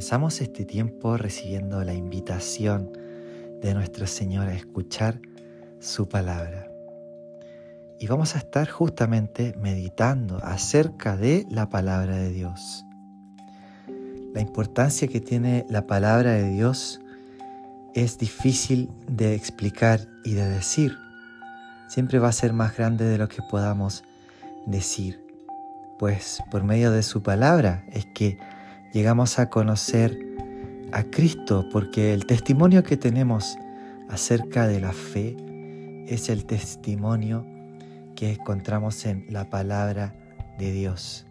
comenzamos este tiempo recibiendo la invitación de nuestro Señor a escuchar su palabra. Y vamos a estar justamente meditando acerca de la palabra de Dios. La importancia que tiene la palabra de Dios es difícil de explicar y de decir. Siempre va a ser más grande de lo que podamos decir, pues por medio de su palabra es que llegamos a conocer a Cristo, porque el testimonio que tenemos acerca de la fe es el testimonio que encontramos en la palabra de Dios.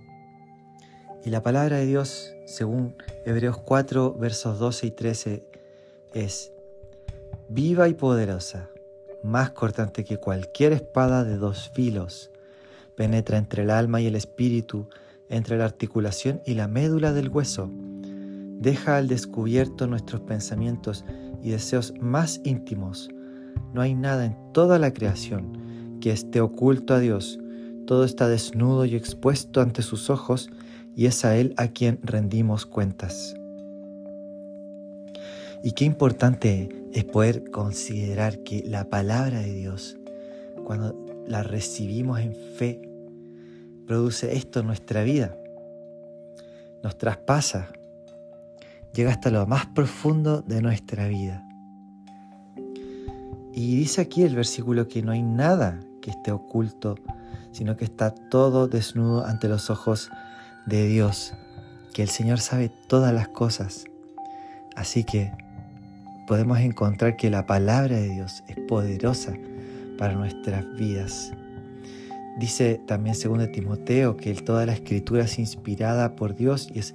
Y la palabra de Dios, según Hebreos 4, versos 12 y 13, es viva y poderosa, más cortante que cualquier espada de dos filos, penetra entre el alma y el espíritu, entre la articulación y la médula del hueso. Deja al descubierto nuestros pensamientos y deseos más íntimos. No hay nada en toda la creación que esté oculto a Dios. Todo está desnudo y expuesto ante sus ojos y es a Él a quien rendimos cuentas. Y qué importante es poder considerar que la palabra de Dios, cuando la recibimos en fe, produce esto en nuestra vida. Nos traspasa, llega hasta lo más profundo de nuestra vida. Y dice aquí el versículo que no hay nada que esté oculto, sino que está todo desnudo ante los ojos de Dios, que el Señor sabe todas las cosas. Así que podemos encontrar que la palabra de Dios es poderosa para nuestras vidas. Dice también segundo Timoteo que toda la escritura es inspirada por Dios y es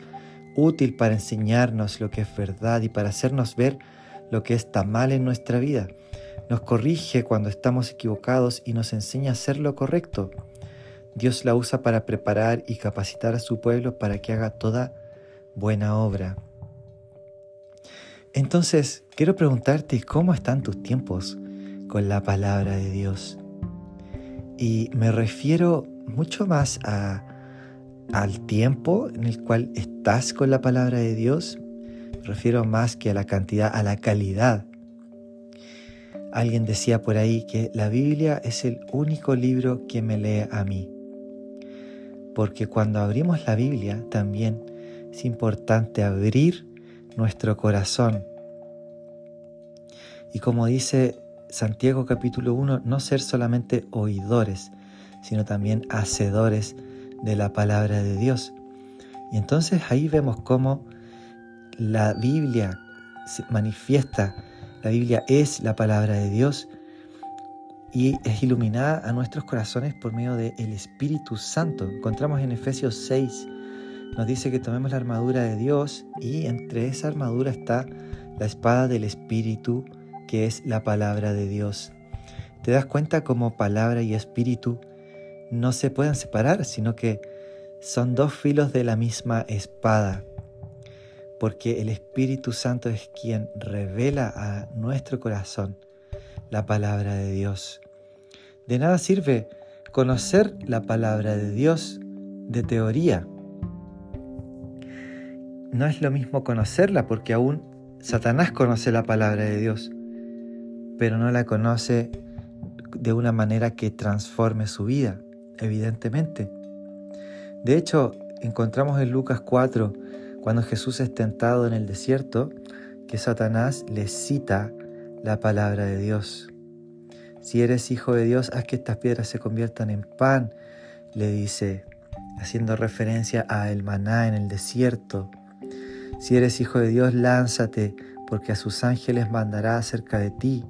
útil para enseñarnos lo que es verdad y para hacernos ver lo que está mal en nuestra vida. Nos corrige cuando estamos equivocados y nos enseña a hacer lo correcto. Dios la usa para preparar y capacitar a su pueblo para que haga toda buena obra. Entonces, quiero preguntarte cómo están tus tiempos con la palabra de Dios. Y me refiero mucho más al tiempo en el cual estás con la palabra de Dios. Me refiero más que a la cantidad, a la calidad. Alguien decía por ahí que la Biblia es el único libro que me lee a mí. Porque cuando abrimos la Biblia también es importante abrir nuestro corazón. Y como dice Santiago capítulo 1, no ser solamente oidores, sino también hacedores de la palabra de Dios. Y entonces ahí vemos cómo la Biblia se manifiesta, la Biblia es la palabra de Dios y es iluminada a nuestros corazones por medio del Espíritu Santo. Encontramos en Efesios 6, nos dice que tomemos la armadura de Dios y entre esa armadura está la espada del Espíritu que es la palabra de Dios. Te das cuenta como palabra y espíritu no se pueden separar, sino que son dos filos de la misma espada, porque el Espíritu Santo es quien revela a nuestro corazón la palabra de Dios. De nada sirve conocer la palabra de Dios de teoría. No es lo mismo conocerla porque aún Satanás conoce la palabra de Dios pero no la conoce de una manera que transforme su vida, evidentemente. De hecho, encontramos en Lucas 4, cuando Jesús es tentado en el desierto, que Satanás le cita la palabra de Dios. Si eres hijo de Dios, haz que estas piedras se conviertan en pan, le dice, haciendo referencia a el maná en el desierto. Si eres hijo de Dios, lánzate, porque a sus ángeles mandará acerca de ti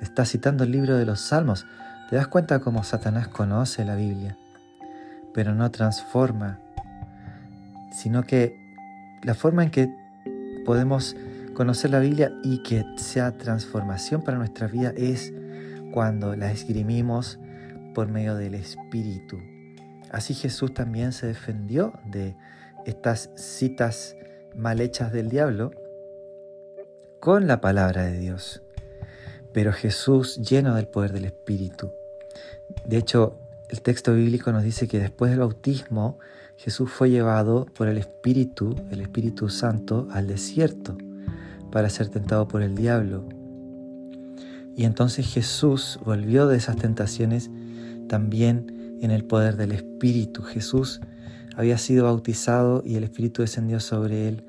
Está citando el libro de los Salmos. ¿Te das cuenta cómo Satanás conoce la Biblia? Pero no transforma, sino que la forma en que podemos conocer la Biblia y que sea transformación para nuestra vida es cuando la esgrimimos por medio del Espíritu. Así Jesús también se defendió de estas citas mal hechas del diablo con la palabra de Dios pero Jesús lleno del poder del Espíritu. De hecho, el texto bíblico nos dice que después del bautismo, Jesús fue llevado por el Espíritu, el Espíritu Santo, al desierto para ser tentado por el diablo. Y entonces Jesús volvió de esas tentaciones también en el poder del Espíritu. Jesús había sido bautizado y el Espíritu descendió sobre él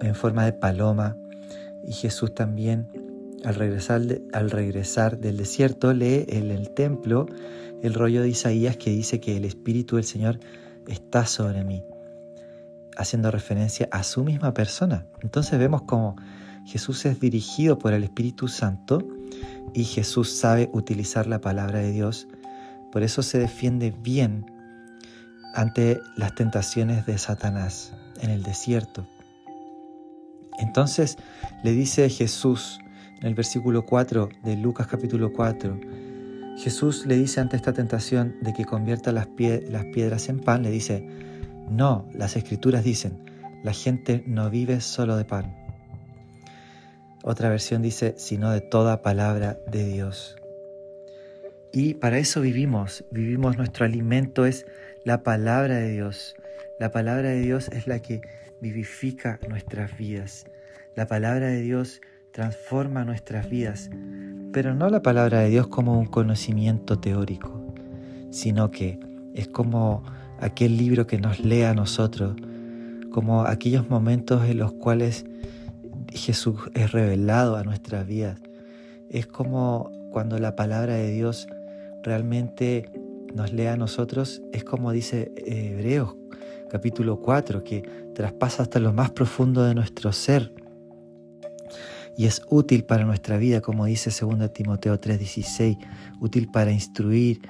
en forma de paloma. Y Jesús también, al regresar, al regresar del desierto, lee en el templo el rollo de Isaías que dice que el Espíritu del Señor está sobre mí, haciendo referencia a su misma persona. Entonces vemos como Jesús es dirigido por el Espíritu Santo y Jesús sabe utilizar la palabra de Dios. Por eso se defiende bien ante las tentaciones de Satanás en el desierto. Entonces le dice Jesús en el versículo 4 de Lucas capítulo 4, Jesús le dice ante esta tentación de que convierta las, las piedras en pan, le dice, no, las escrituras dicen, la gente no vive solo de pan. Otra versión dice, sino de toda palabra de Dios. Y para eso vivimos, vivimos, nuestro alimento es la palabra de Dios. La palabra de Dios es la que vivifica nuestras vidas. La palabra de Dios transforma nuestras vidas, pero no la palabra de Dios como un conocimiento teórico, sino que es como aquel libro que nos lee a nosotros, como aquellos momentos en los cuales Jesús es revelado a nuestras vidas. Es como cuando la palabra de Dios realmente nos lee a nosotros, es como dice Hebreos capítulo 4, que traspasa hasta lo más profundo de nuestro ser y es útil para nuestra vida, como dice 2 Timoteo 3:16, útil para instruir,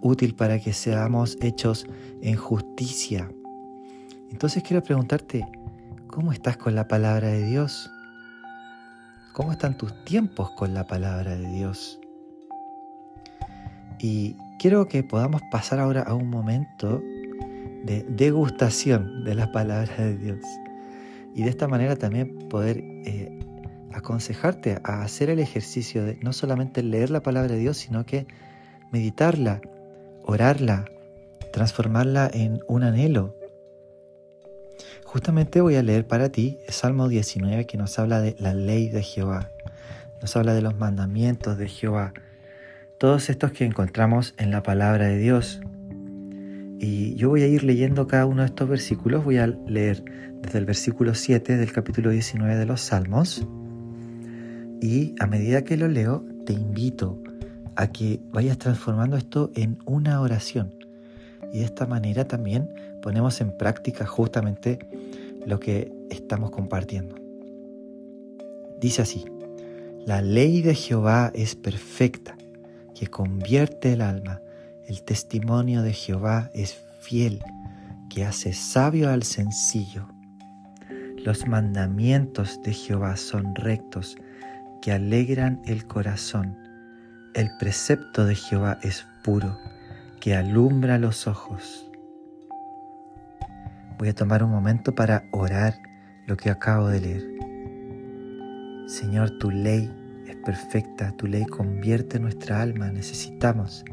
útil para que seamos hechos en justicia. Entonces quiero preguntarte, ¿cómo estás con la palabra de Dios? ¿Cómo están tus tiempos con la palabra de Dios? Y quiero que podamos pasar ahora a un momento de degustación de la palabra de Dios. Y de esta manera también poder eh, aconsejarte a hacer el ejercicio de no solamente leer la palabra de Dios, sino que meditarla, orarla, transformarla en un anhelo. Justamente voy a leer para ti el Salmo 19 que nos habla de la ley de Jehová, nos habla de los mandamientos de Jehová, todos estos que encontramos en la palabra de Dios. Y yo voy a ir leyendo cada uno de estos versículos, voy a leer desde el versículo 7 del capítulo 19 de los Salmos y a medida que lo leo, te invito a que vayas transformando esto en una oración. Y de esta manera también ponemos en práctica justamente lo que estamos compartiendo. Dice así, la ley de Jehová es perfecta, que convierte el alma. El testimonio de Jehová es fiel, que hace sabio al sencillo. Los mandamientos de Jehová son rectos, que alegran el corazón. El precepto de Jehová es puro, que alumbra los ojos. Voy a tomar un momento para orar lo que acabo de leer. Señor, tu ley es perfecta, tu ley convierte nuestra alma. Necesitamos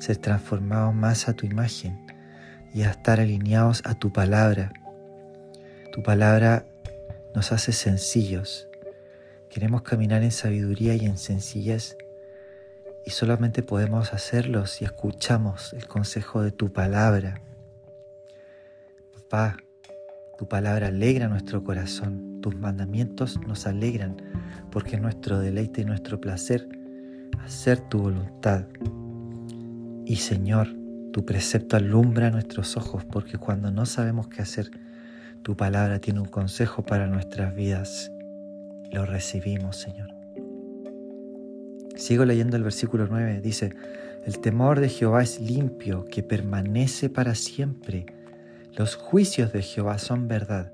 ser transformados más a tu imagen y a estar alineados a tu palabra. Tu palabra nos hace sencillos, Queremos caminar en sabiduría y en sencillez y solamente podemos hacerlo si escuchamos el consejo de tu palabra. Papá, tu palabra alegra nuestro corazón, tus mandamientos nos alegran porque es nuestro deleite y nuestro placer hacer tu voluntad. Y Señor, tu precepto alumbra nuestros ojos porque cuando no sabemos qué hacer, tu palabra tiene un consejo para nuestras vidas lo recibimos, Señor. Sigo leyendo el versículo 9. Dice, el temor de Jehová es limpio, que permanece para siempre. Los juicios de Jehová son verdad,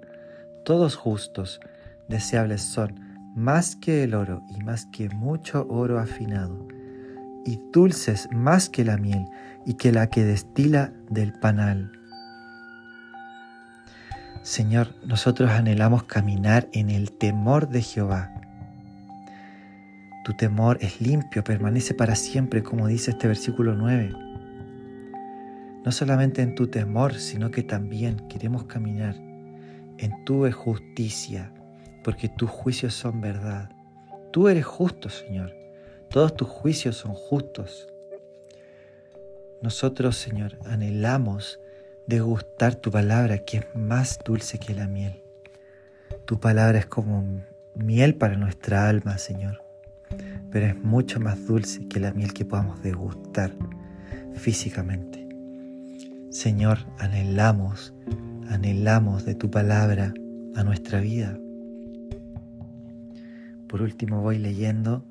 todos justos, deseables son, más que el oro y más que mucho oro afinado, y dulces más que la miel y que la que destila del panal. Señor, nosotros anhelamos caminar en el temor de Jehová. Tu temor es limpio, permanece para siempre, como dice este versículo 9. no solamente en tu temor, sino que también queremos caminar en tu justicia, porque tus juicios son verdad. Tú eres justo, Señor. Todos tus juicios son justos. Nosotros, Señor, anhelamos degustar tu palabra, que es más dulce que la miel. Tu palabra es como miel para nuestra alma, Señor, pero es mucho más dulce que la miel que podamos degustar físicamente. Señor, anhelamos, anhelamos de tu palabra a nuestra vida. Por último voy leyendo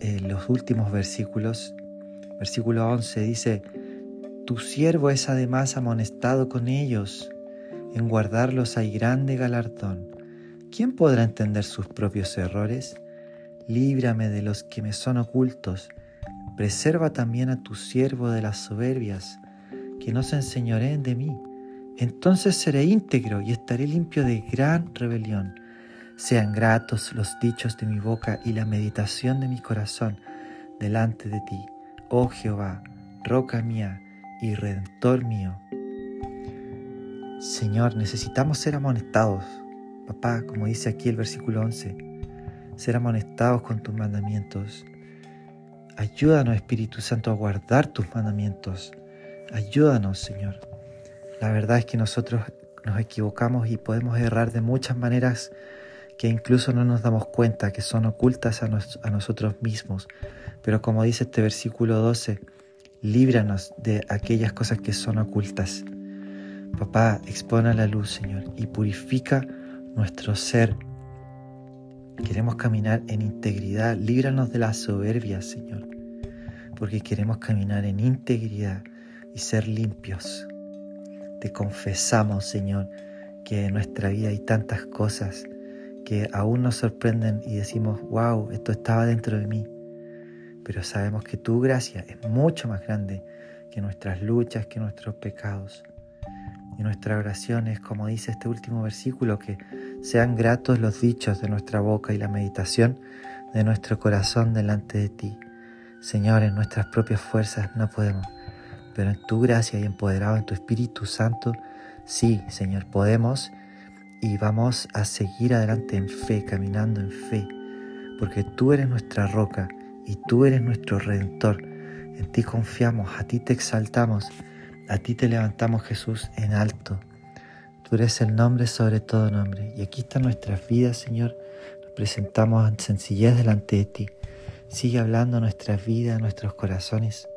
eh, los últimos versículos. Versículo 11 dice, Tu siervo es además amonestado con ellos, en guardarlos hay grande galardón. ¿Quién podrá entender sus propios errores? Líbrame de los que me son ocultos. Preserva también a tu siervo de las soberbias, que no se enseñoreen de mí. Entonces seré íntegro y estaré limpio de gran rebelión. Sean gratos los dichos de mi boca y la meditación de mi corazón delante de ti, oh Jehová, roca mía y redentor mío. Señor, necesitamos ser amonestados Papá, como dice aquí el versículo 11, ser amonestados con tus mandamientos. Ayúdanos, Espíritu Santo, a guardar tus mandamientos. Ayúdanos, Señor. La verdad es que nosotros nos equivocamos y podemos errar de muchas maneras que incluso no nos damos cuenta que son ocultas a, a nosotros mismos. Pero como dice este versículo 12, líbranos de aquellas cosas que son ocultas. Papá, expone a la luz, Señor, y purifica nuestro ser. Queremos caminar en integridad. Líbranos de la soberbia, Señor, porque queremos caminar en integridad y ser limpios. Te confesamos, Señor, que en nuestra vida hay tantas cosas que aún nos sorprenden y decimos, wow, esto estaba dentro de mí. Pero sabemos que tu gracia es mucho más grande que nuestras luchas, que nuestros pecados. Y nuestra oración es, como dice este último versículo, que sean gratos los dichos de nuestra boca y la meditación de nuestro corazón delante de ti. Señor, en nuestras propias fuerzas no podemos, pero en tu gracia y empoderado en tu Espíritu Santo, sí, Señor, podemos y vamos a seguir adelante en fe, caminando en fe, porque tú eres nuestra roca y tú eres nuestro redentor. En ti confiamos, a ti te exaltamos a ti te levantamos Jesús en alto. Tú eres el nombre sobre todo nombre. Y aquí están nuestras vidas, Señor. Nos presentamos en sencillez delante de ti. Sigue hablando nuestras vidas, nuestros corazones.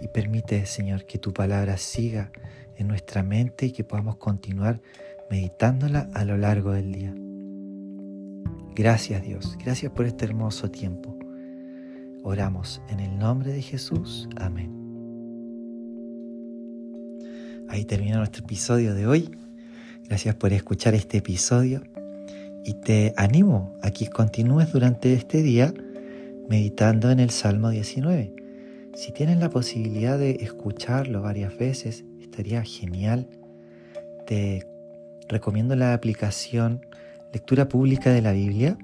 Y permite, Señor, que tu palabra siga en nuestra mente y que podamos continuar meditándola a lo largo del día. Gracias Dios, gracias por este hermoso tiempo. Oramos en el nombre de Jesús. Amén. Ahí termina nuestro episodio de hoy. Gracias por escuchar este episodio y te animo a que continúes durante este día meditando en el Salmo 19. Si tienes la posibilidad de escucharlo varias veces, estaría genial. Te recomiendo la aplicación Lectura Pública de la Biblia,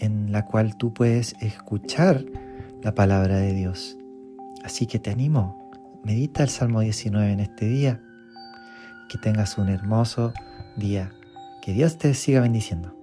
en la cual tú puedes escuchar la palabra de Dios. Así que te animo Medita el Salmo 19 en este día. Que tengas un hermoso día. Que Dios te siga bendiciendo.